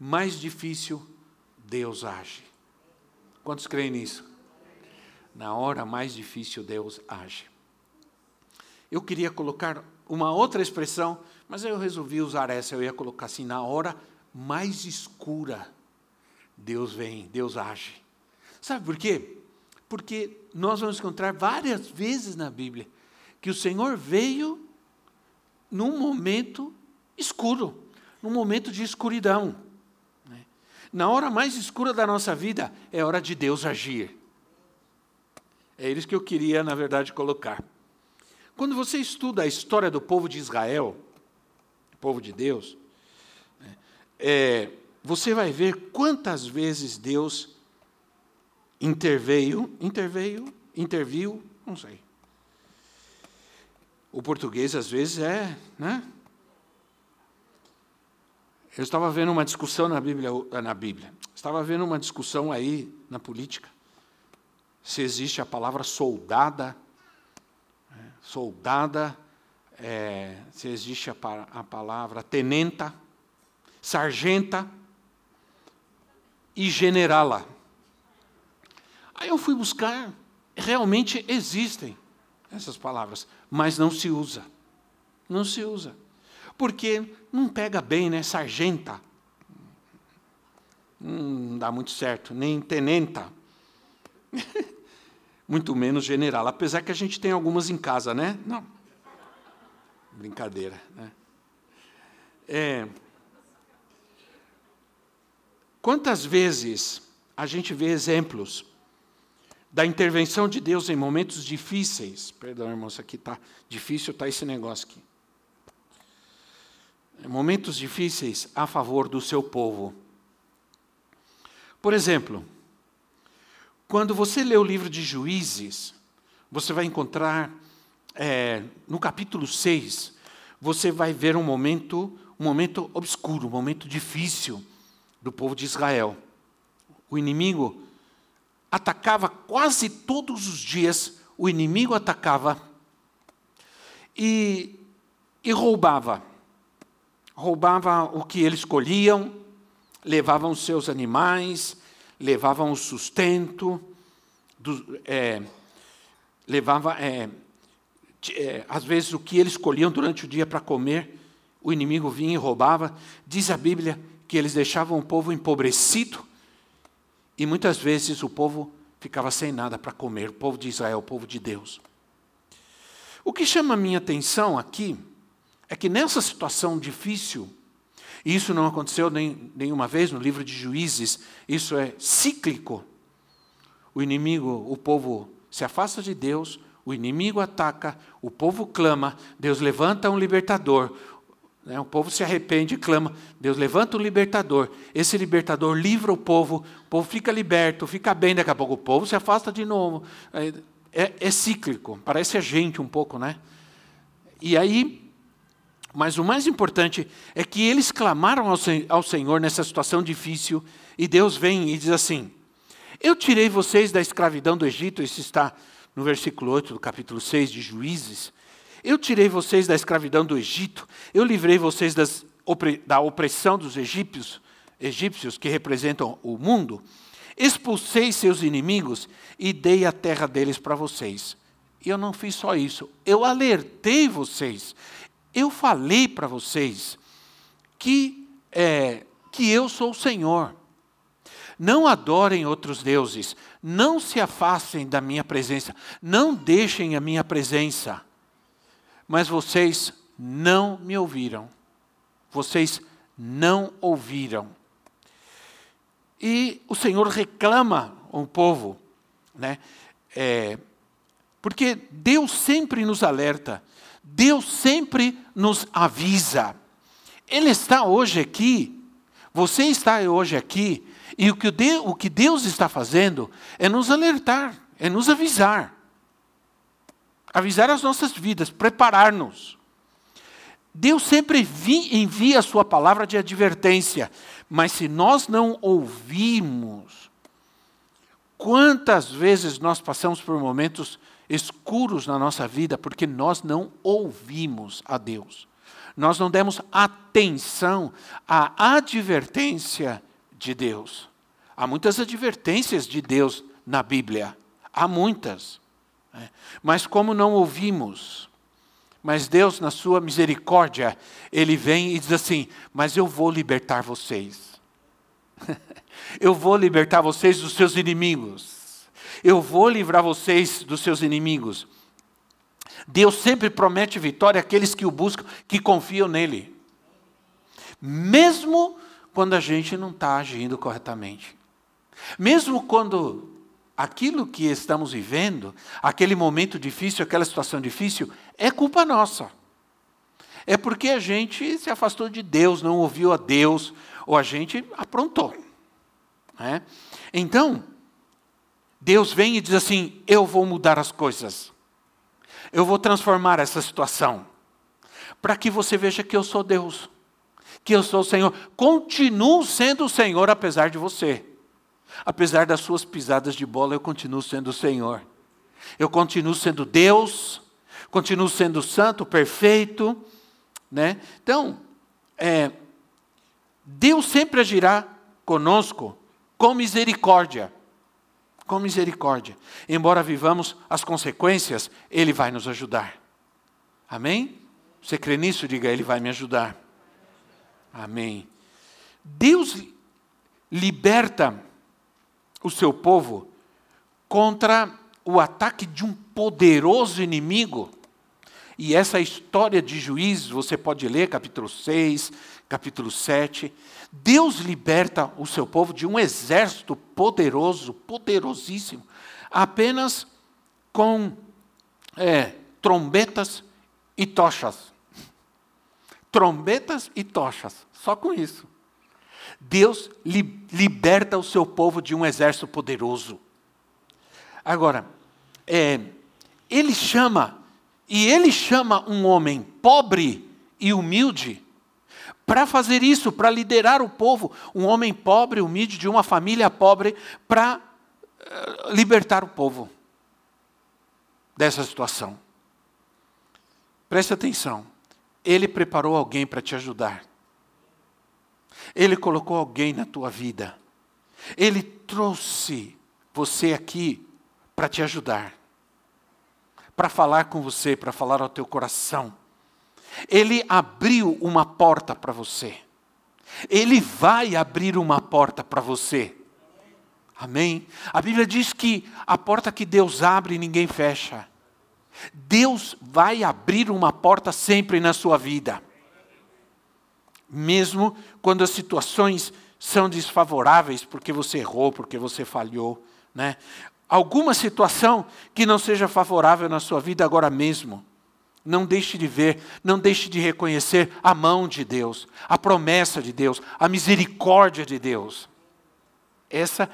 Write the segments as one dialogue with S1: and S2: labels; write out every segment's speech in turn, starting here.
S1: mais difícil, Deus age. Quantos creem nisso? Na hora mais difícil, Deus age. Eu queria colocar uma outra expressão, mas eu resolvi usar essa. Eu ia colocar assim: na hora mais escura, Deus vem, Deus age. Sabe por quê? Porque nós vamos encontrar várias vezes na Bíblia que o Senhor veio num momento escuro, num momento de escuridão. Na hora mais escura da nossa vida, é hora de Deus agir. É isso que eu queria, na verdade, colocar. Quando você estuda a história do povo de Israel, povo de Deus, né, é, você vai ver quantas vezes Deus interveio, interveio, interviu, não sei. O português às vezes é, né? Eu estava vendo uma discussão na Bíblia, na Bíblia. Estava vendo uma discussão aí na política. Se existe a palavra soldada, né, soldada, é, se existe a, a palavra tenenta, sargenta e generala. Aí eu fui buscar, realmente existem essas palavras, mas não se usa. Não se usa porque não pega bem, né? Sargenta. Não dá muito certo, nem tenenta. muito menos general. Apesar que a gente tem algumas em casa, né? Não. Brincadeira, né? É, quantas vezes a gente vê exemplos da intervenção de Deus em momentos difíceis? Perdão, irmão, isso aqui está difícil, está esse negócio aqui momentos difíceis a favor do seu povo. Por exemplo, quando você lê o livro de Juízes, você vai encontrar, é, no capítulo 6, você vai ver um momento, um momento obscuro, um momento difícil do povo de Israel. O inimigo atacava quase todos os dias, o inimigo atacava e, e roubava roubava o que eles colhiam, levavam seus animais, levavam o sustento, do, é, levava, é, é, às vezes, o que eles colhiam durante o dia para comer, o inimigo vinha e roubava. Diz a Bíblia que eles deixavam o povo empobrecido e muitas vezes o povo ficava sem nada para comer, o povo de Israel, o povo de Deus. O que chama a minha atenção aqui é que nessa situação difícil, e isso não aconteceu nem, nenhuma vez no livro de Juízes, isso é cíclico. O inimigo, o povo se afasta de Deus, o inimigo ataca, o povo clama, Deus levanta um libertador, né, o povo se arrepende e clama, Deus levanta um libertador, esse libertador livra o povo, o povo fica liberto, fica bem, daqui a pouco o povo se afasta de novo. É, é, é cíclico, parece a gente um pouco, né? E aí mas o mais importante é que eles clamaram ao, Senhor nessa situação difícil e Deus vem e diz assim: Eu tirei vocês da escravidão do Egito, isso está no versículo 8 do capítulo 6 de Juízes. Eu tirei vocês da escravidão do Egito, eu livrei vocês das, da opressão dos egípcios, egípcios que representam o mundo, expulsei seus inimigos e dei a terra deles para vocês. E eu não fiz só isso, eu alertei vocês, eu falei para vocês que, é, que eu sou o Senhor. Não adorem outros deuses, não se afastem da minha presença, não deixem a minha presença. Mas vocês não me ouviram, vocês não ouviram. E o Senhor reclama o povo, né? É, porque Deus sempre nos alerta Deus sempre nos avisa. Ele está hoje aqui Você está hoje aqui e o que Deus, o que Deus está fazendo é nos alertar, é nos avisar. Avisar as nossas vidas, preparar-nos. Deus sempre envia a sua palavra de advertência, mas se nós não ouvirmos, quantas vezes nós passamos por momentos escuros na nossa vida porque nós não ouvimos a Deus. Nós não demos atenção à advertência de Deus. Há muitas advertências de Deus na Bíblia, há muitas. Né? Mas como não ouvimos, mas Deus, na sua misericórdia, Ele vem e diz assim: Mas eu vou libertar vocês. eu vou libertar vocês dos seus inimigos. Eu vou livrar vocês dos seus inimigos. Deus sempre promete vitória àqueles que o buscam, que confiam nele. Mesmo quando a gente não está agindo corretamente. Mesmo quando aquilo que estamos vivendo, aquele momento difícil, aquela situação difícil, é culpa nossa. É porque a gente se afastou de Deus, não ouviu a Deus, ou a gente aprontou. Né? Então, Deus vem e diz assim: Eu vou mudar as coisas. Eu vou transformar essa situação. Para que você veja que eu sou Deus. Que eu sou o Senhor. Continuo sendo o Senhor apesar de você. Apesar das suas pisadas de bola, eu continuo sendo o Senhor. Eu continuo sendo Deus. Continuo sendo santo, perfeito. Né? Então, é, Deus sempre agirá conosco com misericórdia com misericórdia. Embora vivamos as consequências, Ele vai nos ajudar. Amém? Você crê nisso? Diga, Ele vai me ajudar. Amém. Deus liberta o seu povo contra o ataque de um poderoso inimigo. E essa história de juízes, você pode ler capítulo 6, capítulo 7. Deus liberta o seu povo de um exército poderoso, poderosíssimo, apenas com é, trombetas e tochas. Trombetas e tochas, só com isso. Deus li, liberta o seu povo de um exército poderoso. Agora, é, ele chama, e ele chama um homem pobre e humilde para fazer isso, para liderar o povo, um homem pobre, humilde, de uma família pobre, para uh, libertar o povo dessa situação. Preste atenção. Ele preparou alguém para te ajudar. Ele colocou alguém na tua vida. Ele trouxe você aqui para te ajudar. Para falar com você, para falar ao teu coração ele abriu uma porta para você. Ele vai abrir uma porta para você. Amém? A Bíblia diz que a porta que Deus abre, ninguém fecha. Deus vai abrir uma porta sempre na sua vida. Mesmo quando as situações são desfavoráveis, porque você errou, porque você falhou. Né? Alguma situação que não seja favorável na sua vida agora mesmo. Não deixe de ver, não deixe de reconhecer a mão de Deus, a promessa de Deus, a misericórdia de Deus. Essa,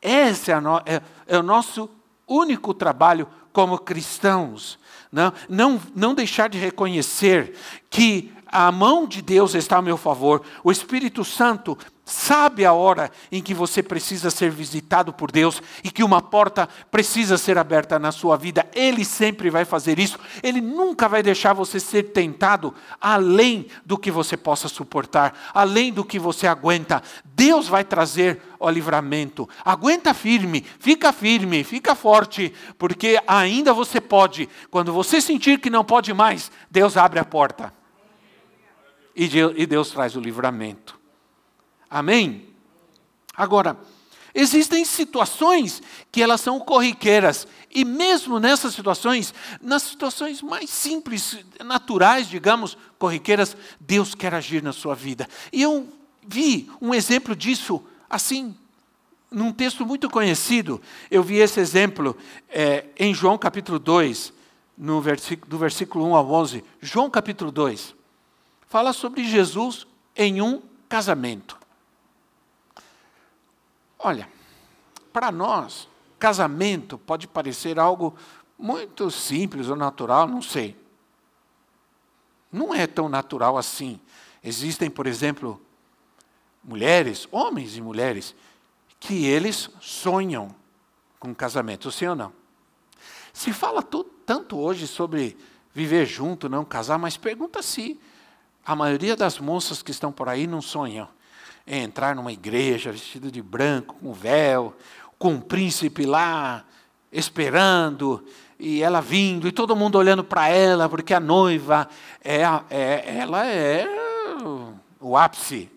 S1: essa é, no, é, é o nosso único trabalho como cristãos. Não, não, não deixar de reconhecer que a mão de Deus está a meu favor, o Espírito Santo sabe a hora em que você precisa ser visitado por Deus e que uma porta precisa ser aberta na sua vida. Ele sempre vai fazer isso. Ele nunca vai deixar você ser tentado além do que você possa suportar, além do que você aguenta. Deus vai trazer o livramento. Aguenta firme, fica firme, fica forte, porque ainda você pode. Quando você sentir que não pode mais, Deus abre a porta. E Deus traz o livramento. Amém? Agora, existem situações que elas são corriqueiras. E mesmo nessas situações, nas situações mais simples, naturais, digamos, corriqueiras, Deus quer agir na sua vida. E eu vi um exemplo disso assim, num texto muito conhecido. Eu vi esse exemplo é, em João capítulo 2, no versículo, do versículo 1 ao 11. João capítulo 2 fala sobre Jesus em um casamento. Olha, para nós, casamento pode parecer algo muito simples ou natural, não sei. Não é tão natural assim. Existem, por exemplo, mulheres, homens e mulheres, que eles sonham com casamento, sim ou não? Se fala tanto hoje sobre viver junto, não casar, mas pergunta se a maioria das moças que estão por aí não sonham em entrar numa igreja vestido de branco, com véu, com um príncipe lá esperando, e ela vindo, e todo mundo olhando para ela, porque a noiva é, é, ela é o ápice,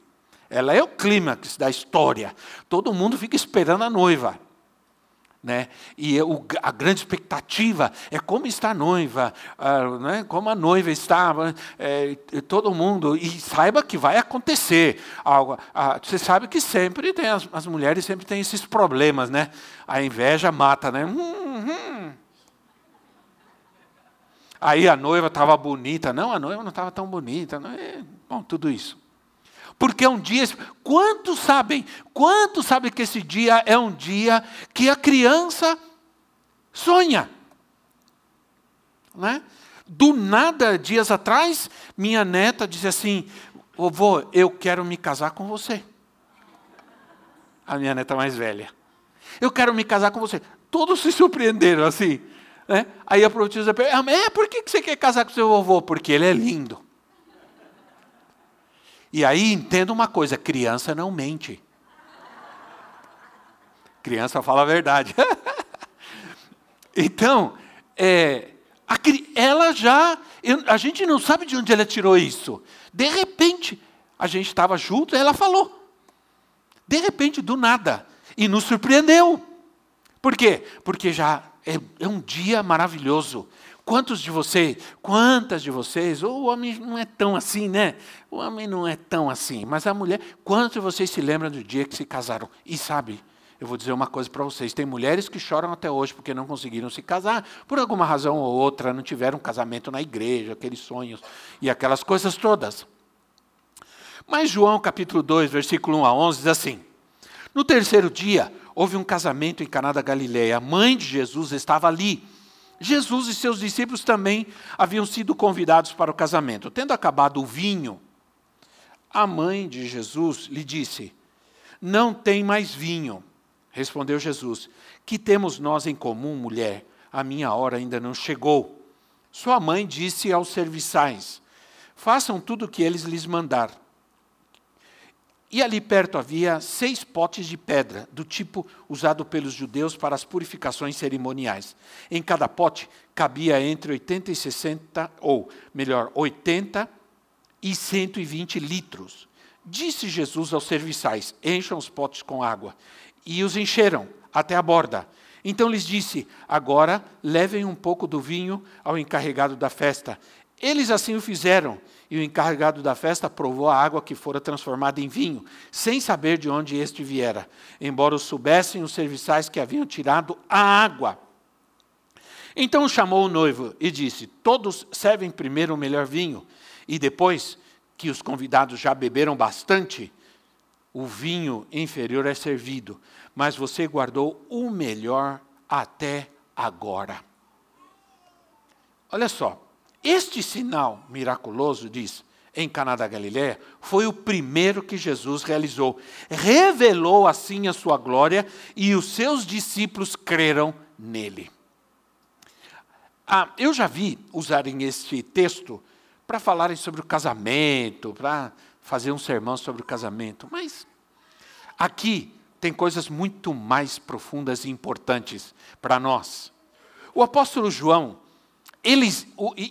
S1: ela é o clímax da história. Todo mundo fica esperando a noiva. Né? E o, a grande expectativa é como está a noiva, uh, né? como a noiva estava, é, todo mundo, e saiba que vai acontecer algo. Uh, você sabe que sempre tem, as, as, mulheres sempre têm esses problemas, né? A inveja mata, né? Hum, hum. Aí a noiva estava bonita, não, a noiva não estava tão bonita, não é? Bom, tudo isso. Porque é um dia, quantos sabem, quantos sabem que esse dia é um dia que a criança sonha? Né? Do nada, dias atrás, minha neta disse assim: Vovô, eu quero me casar com você. A minha neta mais velha. Eu quero me casar com você. Todos se surpreenderam assim. Né? Aí a profetisa pergunta: É, por que você quer casar com seu vovô? Porque ele é lindo. E aí entenda uma coisa: criança não mente. Criança fala a verdade. então, é, a, ela já. A gente não sabe de onde ela tirou isso. De repente, a gente estava junto e ela falou. De repente, do nada. E nos surpreendeu. Por quê? Porque já é, é um dia maravilhoso. Quantos de vocês, quantas de vocês, o homem não é tão assim, né? O homem não é tão assim, mas a mulher, quantos de vocês se lembram do dia que se casaram? E sabe, eu vou dizer uma coisa para vocês: tem mulheres que choram até hoje porque não conseguiram se casar, por alguma razão ou outra, não tiveram casamento na igreja, aqueles sonhos e aquelas coisas todas. Mas João capítulo 2, versículo 1 a 11 diz assim: No terceiro dia, houve um casamento em Caná da Galileia. A mãe de Jesus estava ali. Jesus e seus discípulos também haviam sido convidados para o casamento. Tendo acabado o vinho, a mãe de Jesus lhe disse: Não tem mais vinho. Respondeu Jesus: Que temos nós em comum, mulher? A minha hora ainda não chegou. Sua mãe disse aos serviçais: Façam tudo o que eles lhes mandar. E ali perto havia seis potes de pedra, do tipo usado pelos judeus para as purificações cerimoniais. Em cada pote cabia entre 80 e 60, ou melhor, 80 e 120 litros. Disse Jesus aos serviçais: Encham os potes com água. E os encheram até a borda. Então lhes disse: Agora levem um pouco do vinho ao encarregado da festa. Eles assim o fizeram e o encarregado da festa provou a água que fora transformada em vinho, sem saber de onde este viera, embora soubessem os serviçais que haviam tirado a água. Então chamou o noivo e disse: Todos servem primeiro o melhor vinho, e depois que os convidados já beberam bastante, o vinho inferior é servido, mas você guardou o melhor até agora. Olha só, este sinal miraculoso, diz, em Caná da Galiléia, foi o primeiro que Jesus realizou. Revelou assim a sua glória e os seus discípulos creram nele. Ah, eu já vi usarem este texto para falarem sobre o casamento, para fazer um sermão sobre o casamento, mas aqui tem coisas muito mais profundas e importantes para nós. O apóstolo João, eles,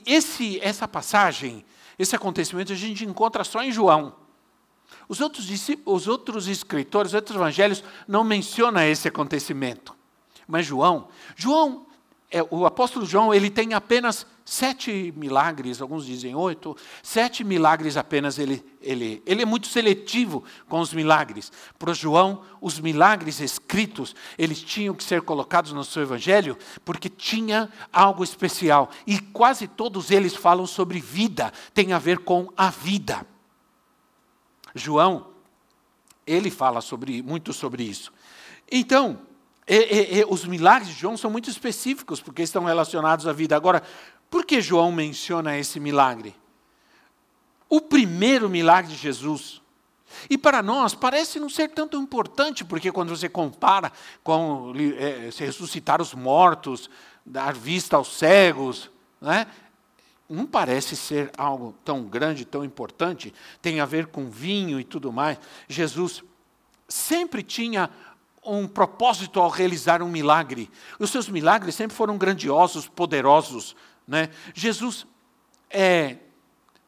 S1: esse, essa passagem, esse acontecimento, a gente encontra só em João. Os outros, os outros escritores, os outros evangelhos não mencionam esse acontecimento. Mas João, João é, o apóstolo João ele tem apenas sete milagres, alguns dizem oito, sete milagres apenas. Ele, ele, ele é muito seletivo com os milagres. Para João, os milagres escritos, eles tinham que ser colocados no seu evangelho, porque tinha algo especial. E quase todos eles falam sobre vida, tem a ver com a vida. João, Ele fala sobre, muito sobre isso. Então, e, e, os milagres de João são muito específicos, porque estão relacionados à vida. Agora, por que João menciona esse milagre? O primeiro milagre de Jesus. E para nós parece não ser tanto importante, porque quando você compara com é, se ressuscitar os mortos, dar vista aos cegos, né? não parece ser algo tão grande, tão importante, tem a ver com vinho e tudo mais. Jesus sempre tinha um propósito ao realizar um milagre. Os seus milagres sempre foram grandiosos, poderosos. Né? Jesus, é,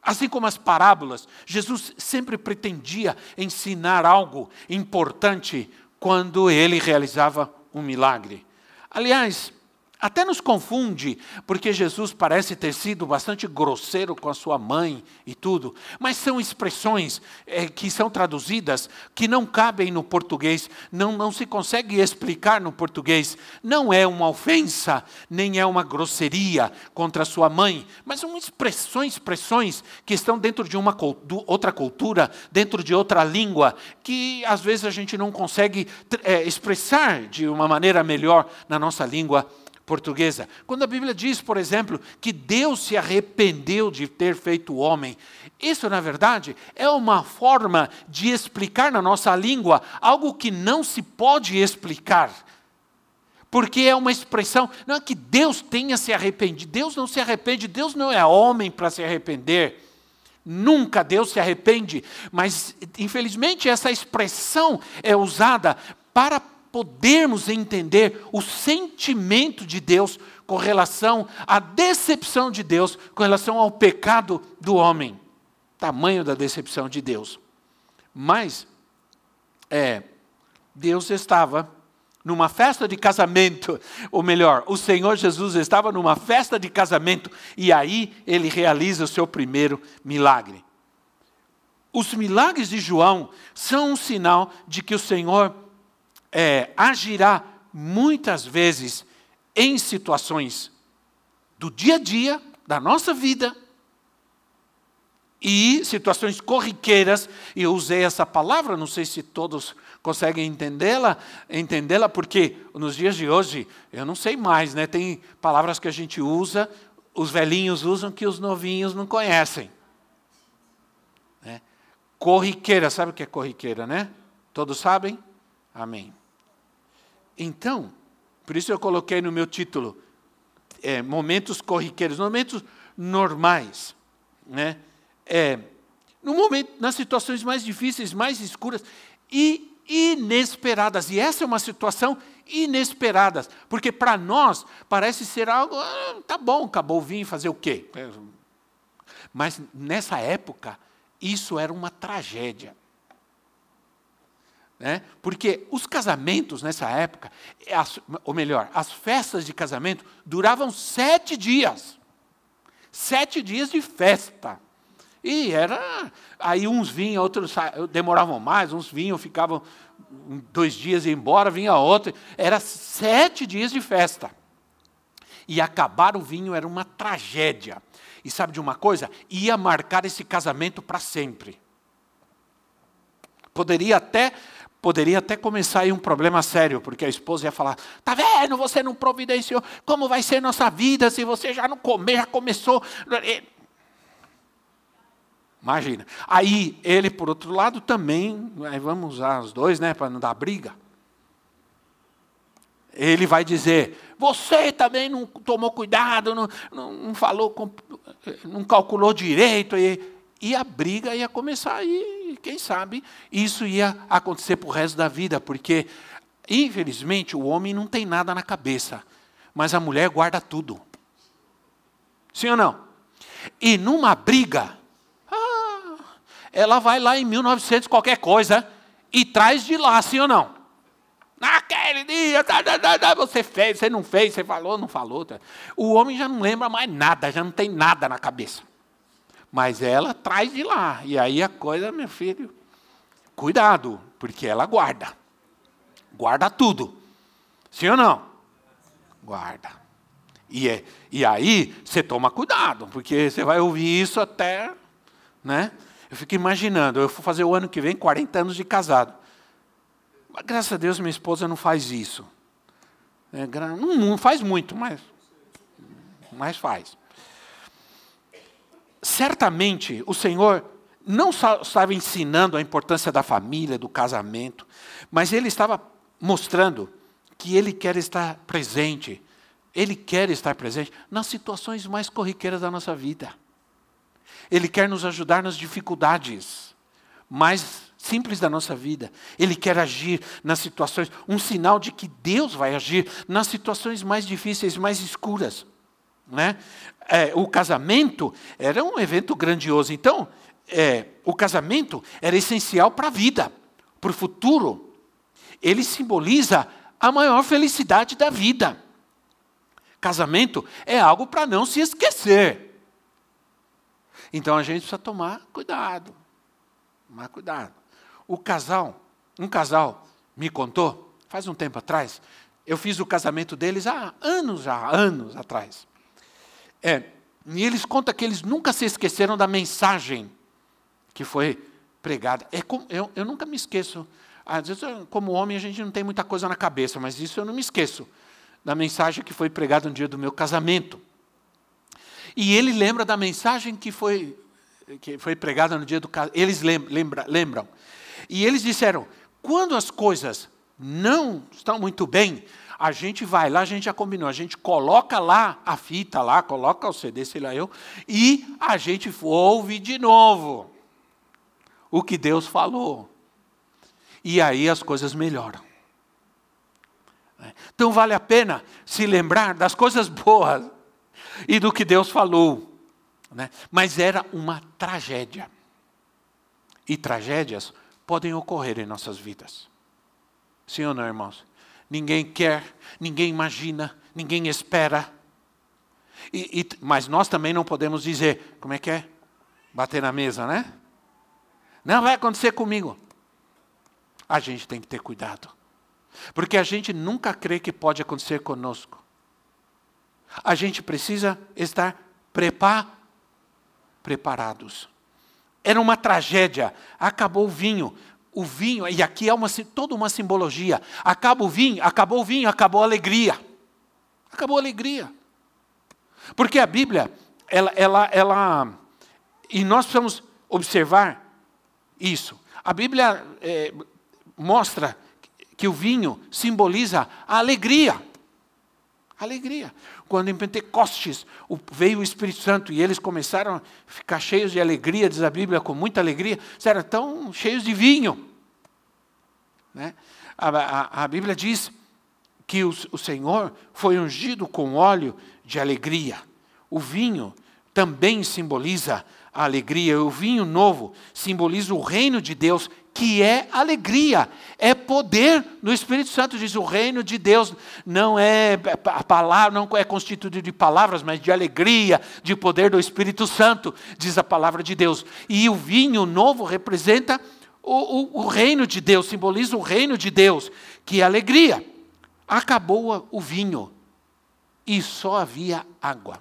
S1: assim como as parábolas, Jesus sempre pretendia ensinar algo importante quando ele realizava um milagre. Aliás, até nos confunde, porque Jesus parece ter sido bastante grosseiro com a sua mãe e tudo, mas são expressões é, que são traduzidas que não cabem no português, não, não se consegue explicar no português. Não é uma ofensa, nem é uma grosseria contra a sua mãe, mas são expressões, expressões que estão dentro de uma outra cultura, dentro de outra língua, que às vezes a gente não consegue é, expressar de uma maneira melhor na nossa língua portuguesa. Quando a Bíblia diz, por exemplo, que Deus se arrependeu de ter feito o homem, isso, na verdade, é uma forma de explicar na nossa língua algo que não se pode explicar. Porque é uma expressão, não é que Deus tenha se arrependido, Deus não se arrepende, Deus não é homem para se arrepender. Nunca Deus se arrepende, mas infelizmente essa expressão é usada para podermos entender o sentimento de Deus com relação à decepção de Deus, com relação ao pecado do homem. Tamanho da decepção de Deus. Mas, é, Deus estava numa festa de casamento, ou melhor, o Senhor Jesus estava numa festa de casamento e aí ele realiza o seu primeiro milagre. Os milagres de João são um sinal de que o Senhor é, agirá muitas vezes em situações do dia a dia, da nossa vida, e situações corriqueiras, e eu usei essa palavra, não sei se todos conseguem entendê-la, entendê-la, porque nos dias de hoje, eu não sei mais, né? Tem palavras que a gente usa, os velhinhos usam que os novinhos não conhecem. Né? Corriqueira, sabe o que é corriqueira, né? Todos sabem? Amém. Então, por isso eu coloquei no meu título, é, momentos corriqueiros, momentos normais. Né? É, no momento, nas situações mais difíceis, mais escuras e inesperadas. E essa é uma situação inesperada, porque para nós parece ser algo, ah, tá bom, acabou o vinho, fazer o quê? Mas nessa época, isso era uma tragédia. Né? Porque os casamentos nessa época, as, ou melhor, as festas de casamento duravam sete dias. Sete dias de festa. E era. Aí uns vinham, outros demoravam mais, uns vinham, ficavam dois dias e embora, vinha outro. Era sete dias de festa. E acabar o vinho era uma tragédia. E sabe de uma coisa? Ia marcar esse casamento para sempre. Poderia até poderia até começar aí um problema sério, porque a esposa ia falar: tá vendo, você não providenciou, como vai ser nossa vida se você já não comer, já começou. Imagina. Aí ele, por outro lado, também, vamos usar os dois, né, para não dar briga. Ele vai dizer: você também não tomou cuidado, não, não, não falou, não calculou direito. E, e a briga ia começar e quem sabe isso ia acontecer para o resto da vida, porque infelizmente o homem não tem nada na cabeça, mas a mulher guarda tudo. Sim ou não? E numa briga, ah, ela vai lá em 1900 qualquer coisa e traz de lá, sim ou não? Naquele dia, tá, tá, tá, você fez, você não fez, você falou, não falou. O homem já não lembra mais nada, já não tem nada na cabeça. Mas ela traz de lá. E aí a coisa, meu filho, cuidado, porque ela guarda. Guarda tudo. Sim ou não? Guarda. E, é, e aí você toma cuidado, porque você vai ouvir isso até. Né? Eu fico imaginando, eu vou fazer o ano que vem 40 anos de casado. Mas, graças a Deus minha esposa não faz isso. É, não, não faz muito, mas, mas faz. Certamente o Senhor não só estava ensinando a importância da família, do casamento, mas ele estava mostrando que ele quer estar presente. Ele quer estar presente nas situações mais corriqueiras da nossa vida. Ele quer nos ajudar nas dificuldades mais simples da nossa vida. Ele quer agir nas situações, um sinal de que Deus vai agir nas situações mais difíceis, mais escuras. Né? É, o casamento era um evento grandioso. Então, é, o casamento era essencial para a vida, para o futuro. Ele simboliza a maior felicidade da vida. Casamento é algo para não se esquecer. Então a gente precisa tomar cuidado. Tomar cuidado. O casal, um casal me contou, faz um tempo atrás, eu fiz o casamento deles há anos já, anos atrás. É, e eles contam que eles nunca se esqueceram da mensagem que foi pregada. É eu, eu nunca me esqueço. Às vezes, como homem, a gente não tem muita coisa na cabeça, mas isso eu não me esqueço da mensagem que foi pregada no dia do meu casamento. E ele lembra da mensagem que foi, que foi pregada no dia do casamento. Eles lembra, lembram. E eles disseram: quando as coisas não estão muito bem, a gente vai lá, a gente já combinou, a gente coloca lá a fita lá, coloca o CD, sei lá eu, e a gente ouve de novo o que Deus falou. E aí as coisas melhoram. Então vale a pena se lembrar das coisas boas e do que Deus falou. Né? Mas era uma tragédia. E tragédias podem ocorrer em nossas vidas. Sim ou não, irmãos? Ninguém quer, ninguém imagina, ninguém espera. E, e, mas nós também não podemos dizer, como é que é? Bater na mesa, né? Não vai acontecer comigo. A gente tem que ter cuidado. Porque a gente nunca crê que pode acontecer conosco. A gente precisa estar prepar, preparados. Era uma tragédia. Acabou o vinho. O vinho, e aqui é uma, toda uma simbologia. Acaba o vinho, acabou o vinho, acabou a alegria. Acabou a alegria. Porque a Bíblia, ela, ela, ela e nós precisamos observar isso. A Bíblia é, mostra que o vinho simboliza a alegria. Alegria. Quando em Pentecostes veio o Espírito Santo e eles começaram a ficar cheios de alegria, diz a Bíblia, com muita alegria, eram tão cheios de vinho. Né? A, a, a, Bíblia diz que o, o Senhor foi ungido com óleo de alegria. O vinho também simboliza a alegria. O vinho novo simboliza o reino de Deus, que é alegria, é poder no Espírito Santo. Diz o reino de Deus não é a palavra, não é constituído de palavras, mas de alegria, de poder do Espírito Santo, diz a palavra de Deus. E o vinho novo representa o, o, o reino de Deus, simboliza o reino de Deus, que é alegria. Acabou o vinho e só havia água.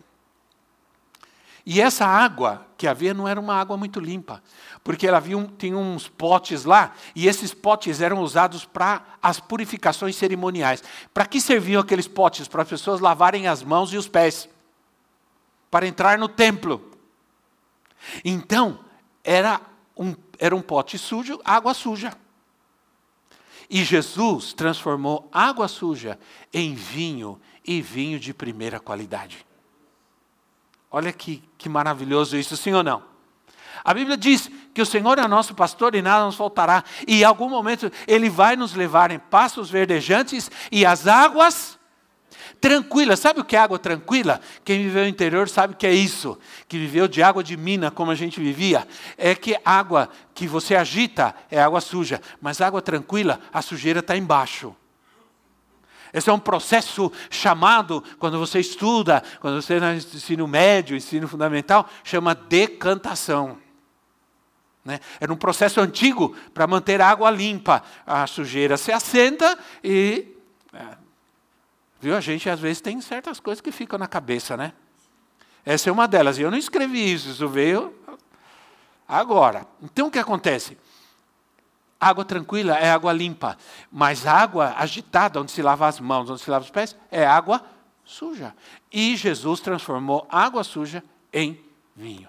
S1: E essa água que havia não era uma água muito limpa, porque ela havia um, tinha uns potes lá, e esses potes eram usados para as purificações cerimoniais. Para que serviam aqueles potes? Para as pessoas lavarem as mãos e os pés, para entrar no templo. Então, era um, era um pote sujo, água suja. E Jesus transformou água suja em vinho, e vinho de primeira qualidade. Olha que, que maravilhoso isso, sim ou não? A Bíblia diz que o Senhor é nosso pastor e nada nos faltará. E em algum momento Ele vai nos levar em pastos verdejantes e as águas tranquilas. Sabe o que é água tranquila? Quem viveu no interior sabe que é isso. Que viveu de água de mina, como a gente vivia. É que água que você agita é água suja. Mas água tranquila, a sujeira está embaixo. Esse é um processo chamado, quando você estuda, quando você no ensino médio, ensino fundamental, chama decantação. Né? Era um processo antigo para manter a água limpa. A sujeira se assenta e. É, viu? A gente às vezes tem certas coisas que ficam na cabeça, né? Essa é uma delas. E eu não escrevi isso, isso veio Agora, então o que acontece? Água tranquila é água limpa, mas água agitada, onde se lava as mãos, onde se lava os pés, é água suja. E Jesus transformou água suja em vinho.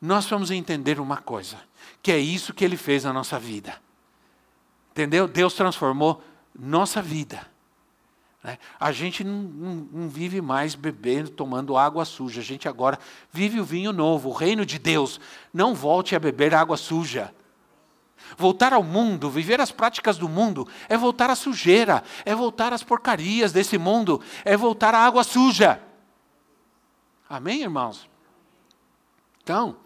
S1: Nós vamos entender uma coisa, que é isso que ele fez na nossa vida. Entendeu? Deus transformou nossa vida. Né? A gente não, não, não, vive mais bebendo, tomando água suja. A gente agora vive o vinho novo, o reino de Deus. Não volte a beber água suja. Voltar ao mundo, viver as práticas do mundo, é voltar à sujeira, é voltar às porcarias desse mundo, é voltar à água suja. Amém, irmãos? Então,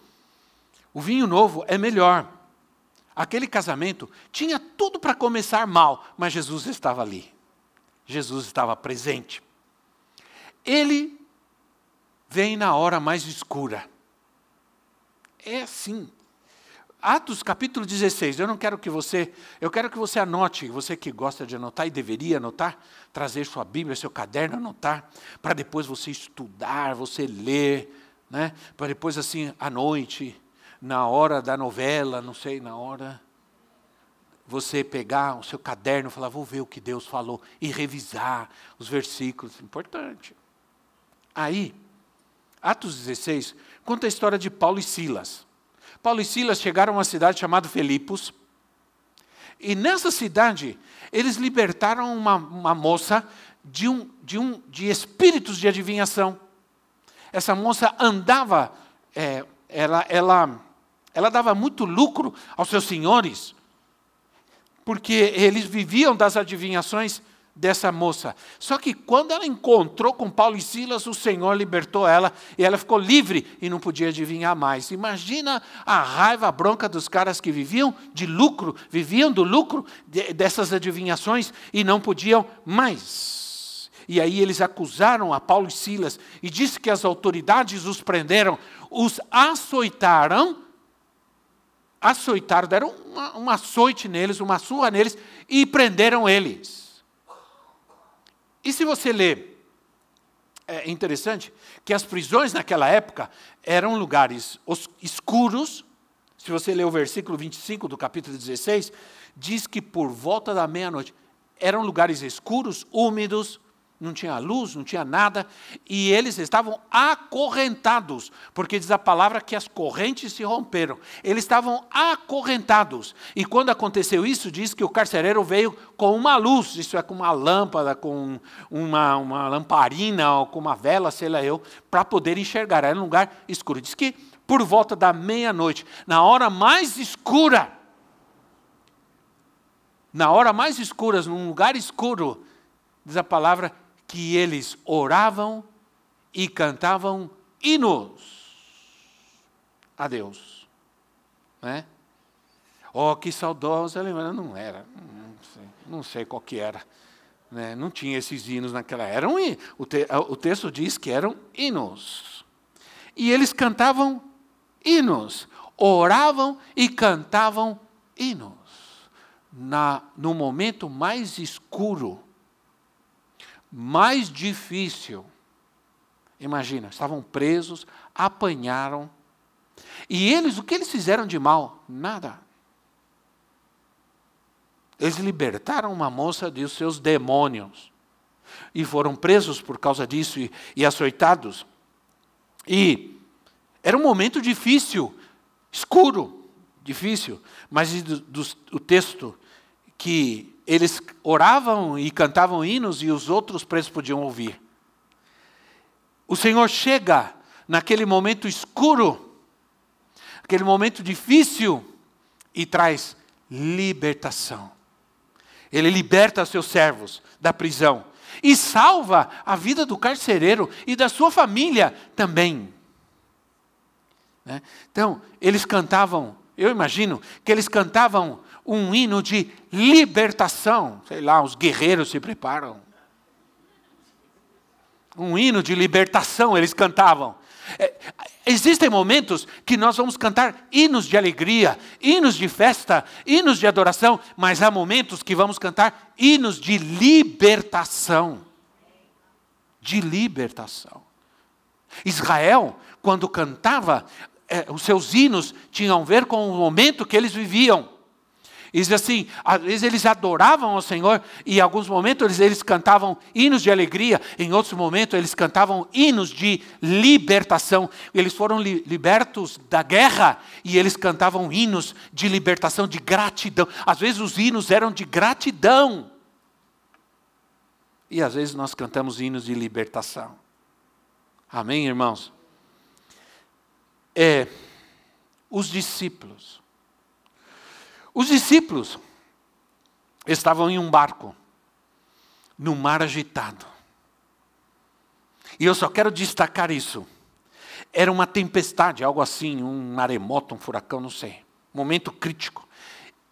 S1: o vinho novo é melhor. Aquele casamento tinha tudo para começar mal, mas Jesus estava ali. Jesus estava presente. Ele vem na hora mais escura. É assim. Atos capítulo 16. Eu não quero que você, eu quero que você anote, você que gosta de anotar e deveria anotar, trazer sua Bíblia, seu caderno, anotar, para depois você estudar, você ler, né? Para depois assim à noite, na hora da novela, não sei, na hora você pegar o seu caderno e falar, vou ver o que Deus falou e revisar os versículos, importante. Aí, Atos 16 conta a história de Paulo e Silas. Paulo e Silas chegaram a uma cidade chamada Filipos. E nessa cidade, eles libertaram uma, uma moça de, um, de, um, de espíritos de adivinhação. Essa moça andava, é, ela, ela, ela dava muito lucro aos seus senhores, porque eles viviam das adivinhações dessa moça. Só que quando ela encontrou com Paulo e Silas, o Senhor libertou ela e ela ficou livre e não podia adivinhar mais. Imagina a raiva, a bronca dos caras que viviam de lucro, viviam do lucro de, dessas adivinhações e não podiam mais. E aí eles acusaram a Paulo e Silas e disse que as autoridades os prenderam, os açoitaram, açoitaram, deram uma, uma açoite neles, uma surra neles e prenderam eles. E se você ler, é interessante que as prisões naquela época eram lugares escuros. Se você ler o versículo 25 do capítulo 16, diz que por volta da meia-noite eram lugares escuros, úmidos, não tinha luz, não tinha nada, e eles estavam acorrentados, porque diz a palavra que as correntes se romperam. Eles estavam acorrentados. E quando aconteceu isso, diz que o carcereiro veio com uma luz, isso é com uma lâmpada, com uma, uma lamparina, ou com uma vela, sei lá eu, para poder enxergar. Era um lugar escuro. Diz que por volta da meia-noite, na hora mais escura, na hora mais escura, num lugar escuro, diz a palavra que eles oravam e cantavam hinos a Deus. Né? Oh, que saudosa lembrança. Não era, não sei, não sei qual que era. Né? Não tinha esses hinos naquela era. O, te, o texto diz que eram hinos. E eles cantavam hinos, oravam e cantavam hinos. Na, no momento mais escuro mais difícil. Imagina, estavam presos, apanharam. E eles, o que eles fizeram de mal? Nada. Eles libertaram uma moça dos seus demônios. E foram presos por causa disso e, e açoitados. E era um momento difícil, escuro, difícil. Mas do, do, o texto que eles oravam e cantavam hinos e os outros presos podiam ouvir. O Senhor chega naquele momento escuro, aquele momento difícil, e traz libertação. Ele liberta seus servos da prisão e salva a vida do carcereiro e da sua família também. Né? Então, eles cantavam, eu imagino que eles cantavam um hino de libertação. Sei lá, os guerreiros se preparam. Um hino de libertação eles cantavam. É, existem momentos que nós vamos cantar hinos de alegria, hinos de festa, hinos de adoração, mas há momentos que vamos cantar hinos de libertação. De libertação. Israel, quando cantava é, os seus hinos tinham a ver com o momento que eles viviam. E diz assim, às vezes eles adoravam ao Senhor e em alguns momentos eles, eles cantavam hinos de alegria, em outros momentos eles cantavam hinos de libertação. Eles foram li, libertos da guerra e eles cantavam hinos de libertação, de gratidão. Às vezes os hinos eram de gratidão. E às vezes nós cantamos hinos de libertação. Amém, irmãos? É, os discípulos os discípulos estavam em um barco, no mar agitado. E eu só quero destacar isso. Era uma tempestade, algo assim, um maremoto, um furacão, não sei. Momento crítico.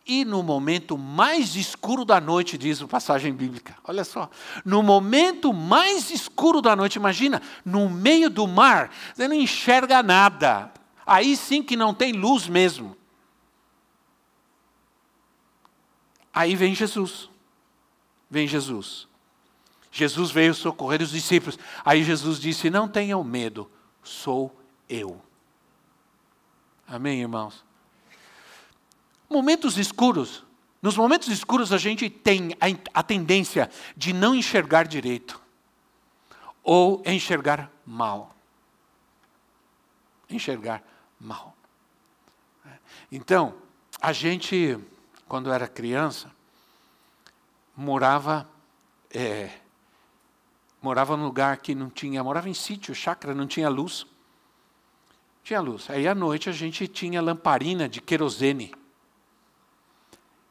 S1: E no momento mais escuro da noite, diz a passagem bíblica. Olha só. No momento mais escuro da noite, imagina, no meio do mar, você não enxerga nada. Aí sim que não tem luz mesmo. Aí vem Jesus. Vem Jesus. Jesus veio socorrer os discípulos. Aí Jesus disse: Não tenham medo, sou eu. Amém, irmãos? Momentos escuros. Nos momentos escuros a gente tem a, a tendência de não enxergar direito ou enxergar mal. Enxergar mal. Então, a gente quando era criança, morava é, morava num lugar que não tinha, morava em sítio, chácara, não tinha luz. Tinha luz. Aí à noite a gente tinha lamparina de querosene.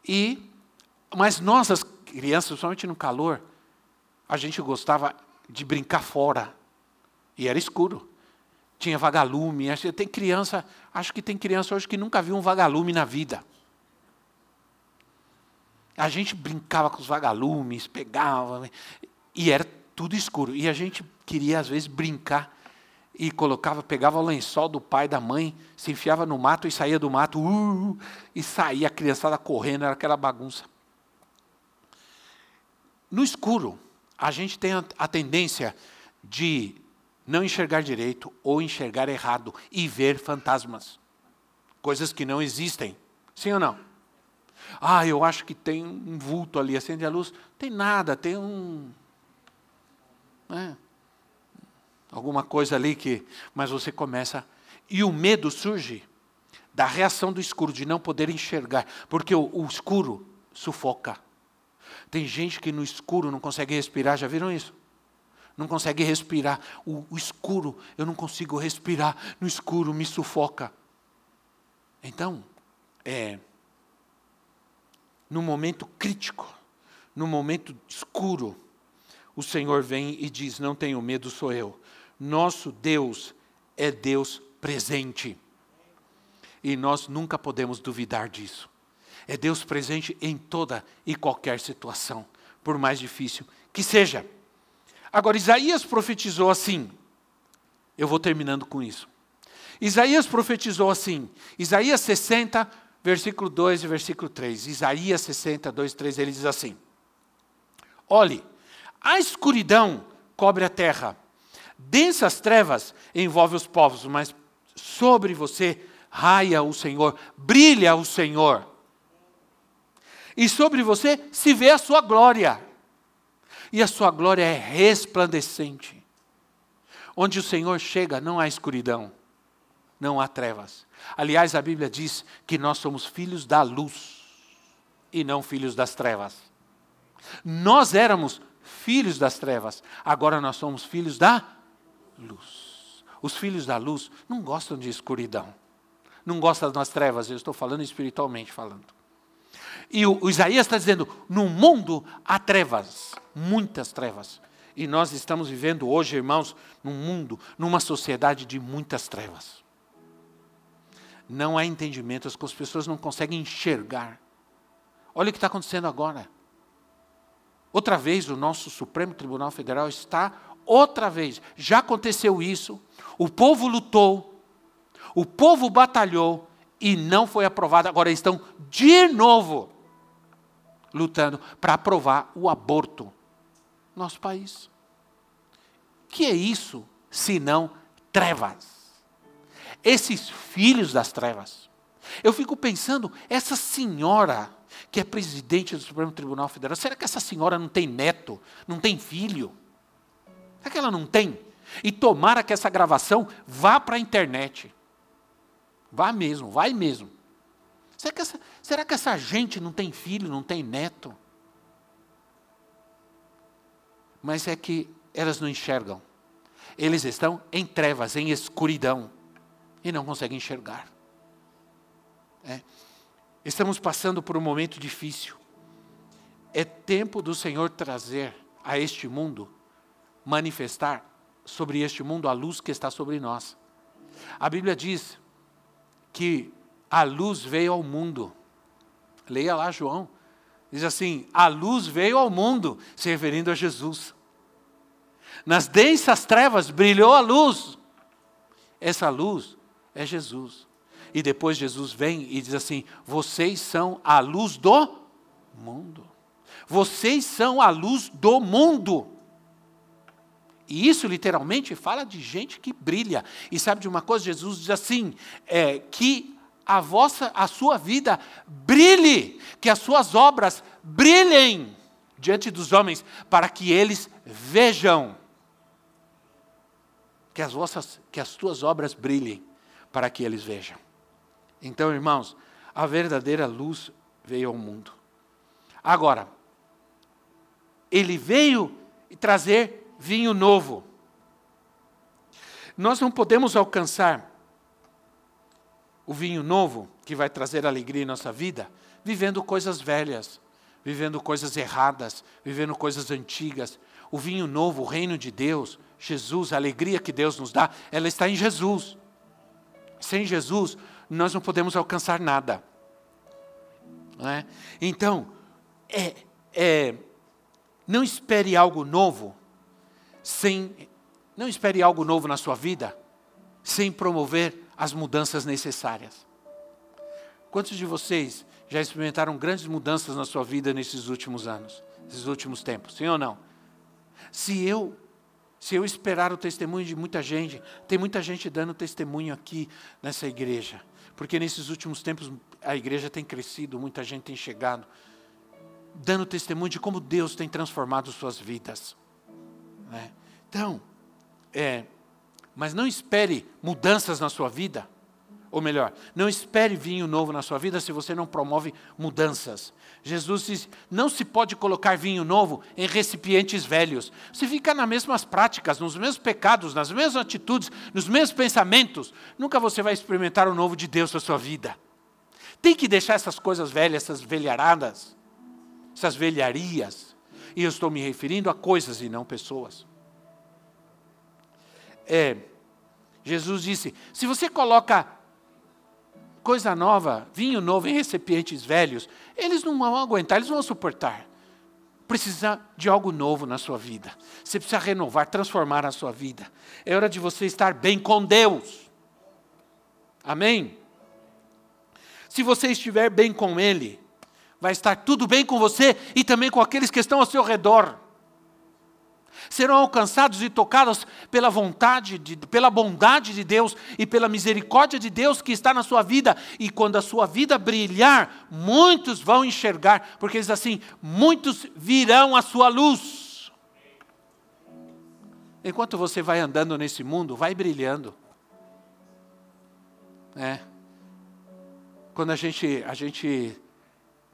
S1: E mas nós as crianças, principalmente no calor, a gente gostava de brincar fora. E era escuro. Tinha vagalume. Tem criança, acho que tem criança hoje que nunca viu um vagalume na vida. A gente brincava com os vagalumes, pegava, né? e era tudo escuro. E a gente queria, às vezes, brincar e colocava, pegava o lençol do pai, da mãe, se enfiava no mato e saía do mato, uh, e saía a criançada correndo, era aquela bagunça. No escuro, a gente tem a tendência de não enxergar direito ou enxergar errado e ver fantasmas, coisas que não existem. Sim ou não? Ah, eu acho que tem um vulto ali, acende a luz. Tem nada, tem um. Né? Alguma coisa ali que. Mas você começa. E o medo surge da reação do escuro, de não poder enxergar. Porque o, o escuro sufoca. Tem gente que no escuro não consegue respirar, já viram isso? Não consegue respirar. O, o escuro, eu não consigo respirar. No escuro me sufoca. Então, é no momento crítico, no momento escuro, o Senhor vem e diz: Não tenho medo, sou eu. Nosso Deus é Deus presente. E nós nunca podemos duvidar disso. É Deus presente em toda e qualquer situação, por mais difícil que seja. Agora, Isaías profetizou assim. Eu vou terminando com isso. Isaías profetizou assim. Isaías 60, versículo 2 e versículo 3. Isaías 60, 2 3, ele diz assim: Olhe, a escuridão cobre a terra, densas trevas envolve os povos, mas sobre você raia o Senhor, brilha o Senhor. E sobre você se vê a sua glória. E a sua glória é resplandecente. Onde o Senhor chega, não há escuridão, não há trevas. Aliás, a Bíblia diz que nós somos filhos da luz e não filhos das trevas. Nós éramos filhos das trevas, agora nós somos filhos da luz. Os filhos da luz não gostam de escuridão, não gostam das trevas, eu estou falando espiritualmente falando. E o, o Isaías está dizendo: no mundo há trevas, muitas trevas. E nós estamos vivendo hoje, irmãos, num mundo, numa sociedade de muitas trevas não há entendimento, as pessoas não conseguem enxergar. Olha o que está acontecendo agora. Outra vez, o nosso Supremo Tribunal Federal está, outra vez, já aconteceu isso, o povo lutou, o povo batalhou e não foi aprovado. Agora estão de novo lutando para aprovar o aborto no nosso país. Que é isso, se não trevas? Esses filhos das trevas. Eu fico pensando, essa senhora que é presidente do Supremo Tribunal Federal, será que essa senhora não tem neto, não tem filho? Será que ela não tem? E tomara que essa gravação vá para a internet. Vá mesmo, vai mesmo. Será que, essa, será que essa gente não tem filho, não tem neto? Mas é que elas não enxergam. Eles estão em trevas, em escuridão, e não conseguem enxergar. É. Estamos passando por um momento difícil. É tempo do Senhor trazer a este mundo, manifestar sobre este mundo a luz que está sobre nós. A Bíblia diz que a luz veio ao mundo. Leia lá, João. Diz assim: a luz veio ao mundo, se referindo a Jesus. Nas densas trevas brilhou a luz. Essa luz é Jesus. E depois Jesus vem e diz assim: vocês são a luz do mundo. Vocês são a luz do mundo. E isso literalmente fala de gente que brilha. E sabe de uma coisa? Jesus diz assim: é, que a vossa, a sua vida brilhe, que as suas obras brilhem diante dos homens, para que eles vejam. Que as vossas, que as tuas obras brilhem, para que eles vejam. Então, irmãos, a verdadeira luz veio ao mundo. Agora, ele veio trazer vinho novo. Nós não podemos alcançar o vinho novo, que vai trazer alegria em nossa vida, vivendo coisas velhas, vivendo coisas erradas, vivendo coisas antigas. O vinho novo, o reino de Deus, Jesus, a alegria que Deus nos dá, ela está em Jesus. Sem Jesus, nós não podemos alcançar nada. É? Então, é, é, não espere algo novo sem. Não espere algo novo na sua vida sem promover as mudanças necessárias. Quantos de vocês já experimentaram grandes mudanças na sua vida nesses últimos anos, nesses últimos tempos? Sim ou não? Se eu se eu esperar o testemunho de muita gente, tem muita gente dando testemunho aqui nessa igreja, porque nesses últimos tempos a igreja tem crescido, muita gente tem chegado, dando testemunho de como Deus tem transformado suas vidas. Né? Então, é, mas não espere mudanças na sua vida. Ou melhor, não espere vinho novo na sua vida se você não promove mudanças. Jesus diz: não se pode colocar vinho novo em recipientes velhos. Se ficar nas mesmas práticas, nos mesmos pecados, nas mesmas atitudes, nos mesmos pensamentos, nunca você vai experimentar o novo de Deus na sua vida. Tem que deixar essas coisas velhas, essas velharadas, essas velharias. E eu estou me referindo a coisas e não pessoas é, Jesus disse: se você coloca coisa nova, vinho novo em recipientes velhos, eles não vão aguentar, eles não vão suportar. Precisa de algo novo na sua vida. Você precisa renovar, transformar a sua vida. É hora de você estar bem com Deus. Amém? Se você estiver bem com Ele, vai estar tudo bem com você e também com aqueles que estão ao seu redor serão alcançados e tocados pela vontade, de, pela bondade de Deus e pela misericórdia de Deus que está na sua vida. E quando a sua vida brilhar, muitos vão enxergar, porque diz assim: muitos virão à sua luz. Enquanto você vai andando nesse mundo, vai brilhando. É. Quando a gente, a gente,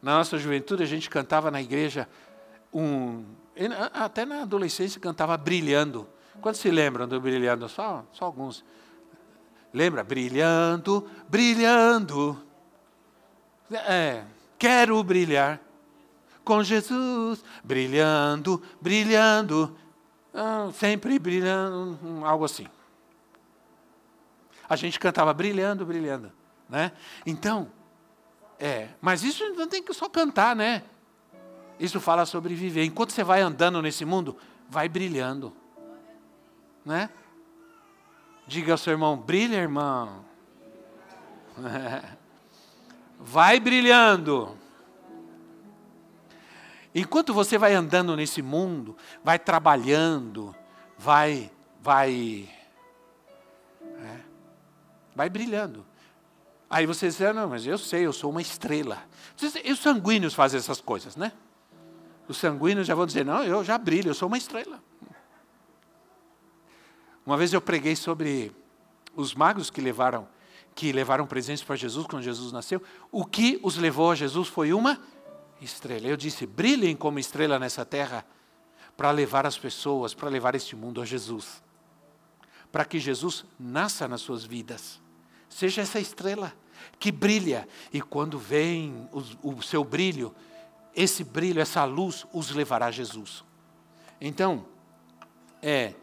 S1: na nossa juventude, a gente cantava na igreja um, até na adolescência cantava Brilhando. Quantos se lembram do Brilhando? Só, só alguns. Lembra? Brilhando, brilhando. É, quero brilhar com Jesus, brilhando, brilhando, ah, sempre brilhando, algo assim. A gente cantava brilhando, brilhando, né? Então, é, mas isso não tem que só cantar, né? Isso fala sobre viver. Enquanto você vai andando nesse mundo, vai brilhando. Né? Diga ao seu irmão, brilha, irmão. Vai brilhando. Enquanto você vai andando nesse mundo, vai trabalhando, vai, vai. É, vai brilhando. Aí você diz, ah, não, mas eu sei, eu sou uma estrela. Os sanguíneos fazem essas coisas, né? Os sanguíneos já vão dizer, não, eu já brilho, eu sou uma estrela. Uma vez eu preguei sobre os magos que levaram que levaram presentes para Jesus quando Jesus nasceu. O que os levou a Jesus foi uma estrela. Eu disse: brilhem como estrela nessa terra para levar as pessoas, para levar este mundo a Jesus. Para que Jesus nasça nas suas vidas. Seja essa estrela que brilha e quando vem o, o seu brilho, esse brilho, essa luz os levará a Jesus. Então, é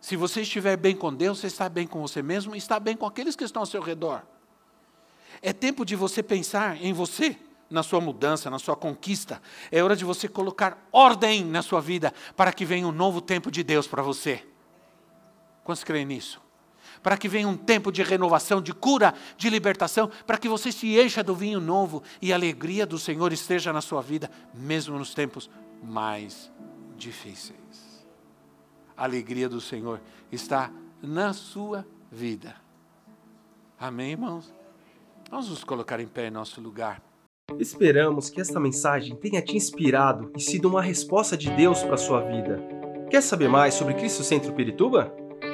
S1: se você estiver bem com Deus, você está bem com você mesmo e está bem com aqueles que estão ao seu redor. É tempo de você pensar em você, na sua mudança, na sua conquista. É hora de você colocar ordem na sua vida para que venha um novo tempo de Deus para você. Quantos creem nisso? Para que venha um tempo de renovação, de cura, de libertação, para que você se encha do vinho novo e a alegria do Senhor esteja na sua vida, mesmo nos tempos mais difíceis a alegria do Senhor está na sua vida. Amém, irmãos? Vamos nos colocar em pé em nosso lugar.
S2: Esperamos que esta mensagem tenha te inspirado e sido uma resposta de Deus para a sua vida. Quer saber mais sobre Cristo Centro Pirituba?